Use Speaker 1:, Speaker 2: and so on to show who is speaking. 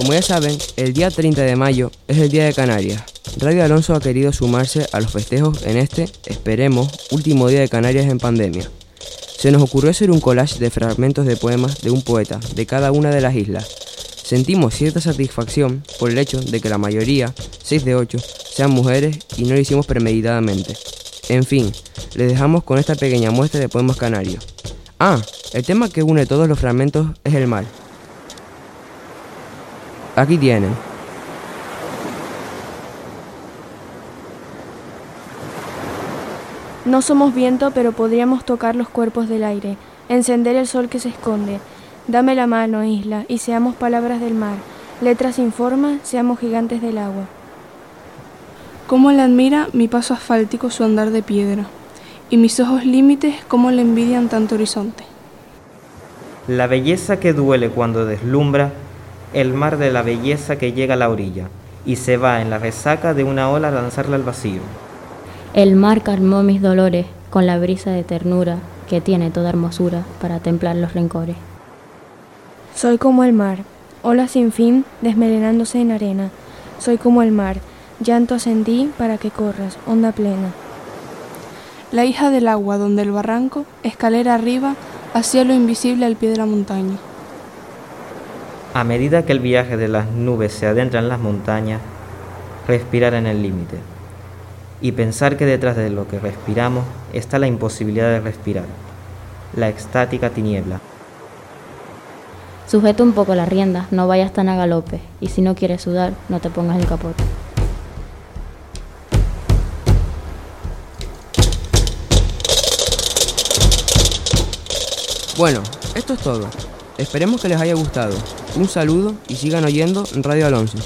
Speaker 1: Como ya saben, el día 30 de mayo es el Día de Canarias. Radio Alonso ha querido sumarse a los festejos en este, esperemos, último día de Canarias en pandemia. Se nos ocurrió hacer un collage de fragmentos de poemas de un poeta de cada una de las islas. Sentimos cierta satisfacción por el hecho de que la mayoría, 6 de 8, sean mujeres y no lo hicimos premeditadamente. En fin, les dejamos con esta pequeña muestra de poemas canarios. Ah, el tema que une todos los fragmentos es el mar. Aquí tienen.
Speaker 2: No somos viento, pero podríamos tocar los cuerpos del aire, encender el sol que se esconde. Dame la mano, isla, y seamos palabras del mar, letras sin forma, seamos gigantes del agua.
Speaker 3: Cómo le admira mi paso asfáltico su andar de piedra, y mis ojos límites cómo le envidian tanto horizonte.
Speaker 4: La belleza que duele cuando deslumbra, el mar de la belleza que llega a la orilla, y se va en la resaca de una ola a lanzarla al vacío.
Speaker 5: El mar calmó mis dolores con la brisa de ternura que tiene toda hermosura para templar los rencores.
Speaker 2: Soy como el mar, ola sin fin desmelenándose en arena. Soy como el mar, llanto ascendí para que corras, onda plena.
Speaker 3: La hija del agua donde el barranco, escalera arriba, hacía lo invisible al pie de la montaña.
Speaker 4: A medida que el viaje de las nubes se adentra en las montañas, respirar en el límite y pensar que detrás de lo que respiramos está la imposibilidad de respirar, la extática tiniebla.
Speaker 5: Sujeta un poco la rienda, no vayas tan a galope, y si no quieres sudar, no te pongas el capote.
Speaker 1: Bueno, esto es todo. Esperemos que les haya gustado. Un saludo y sigan oyendo Radio Alonso.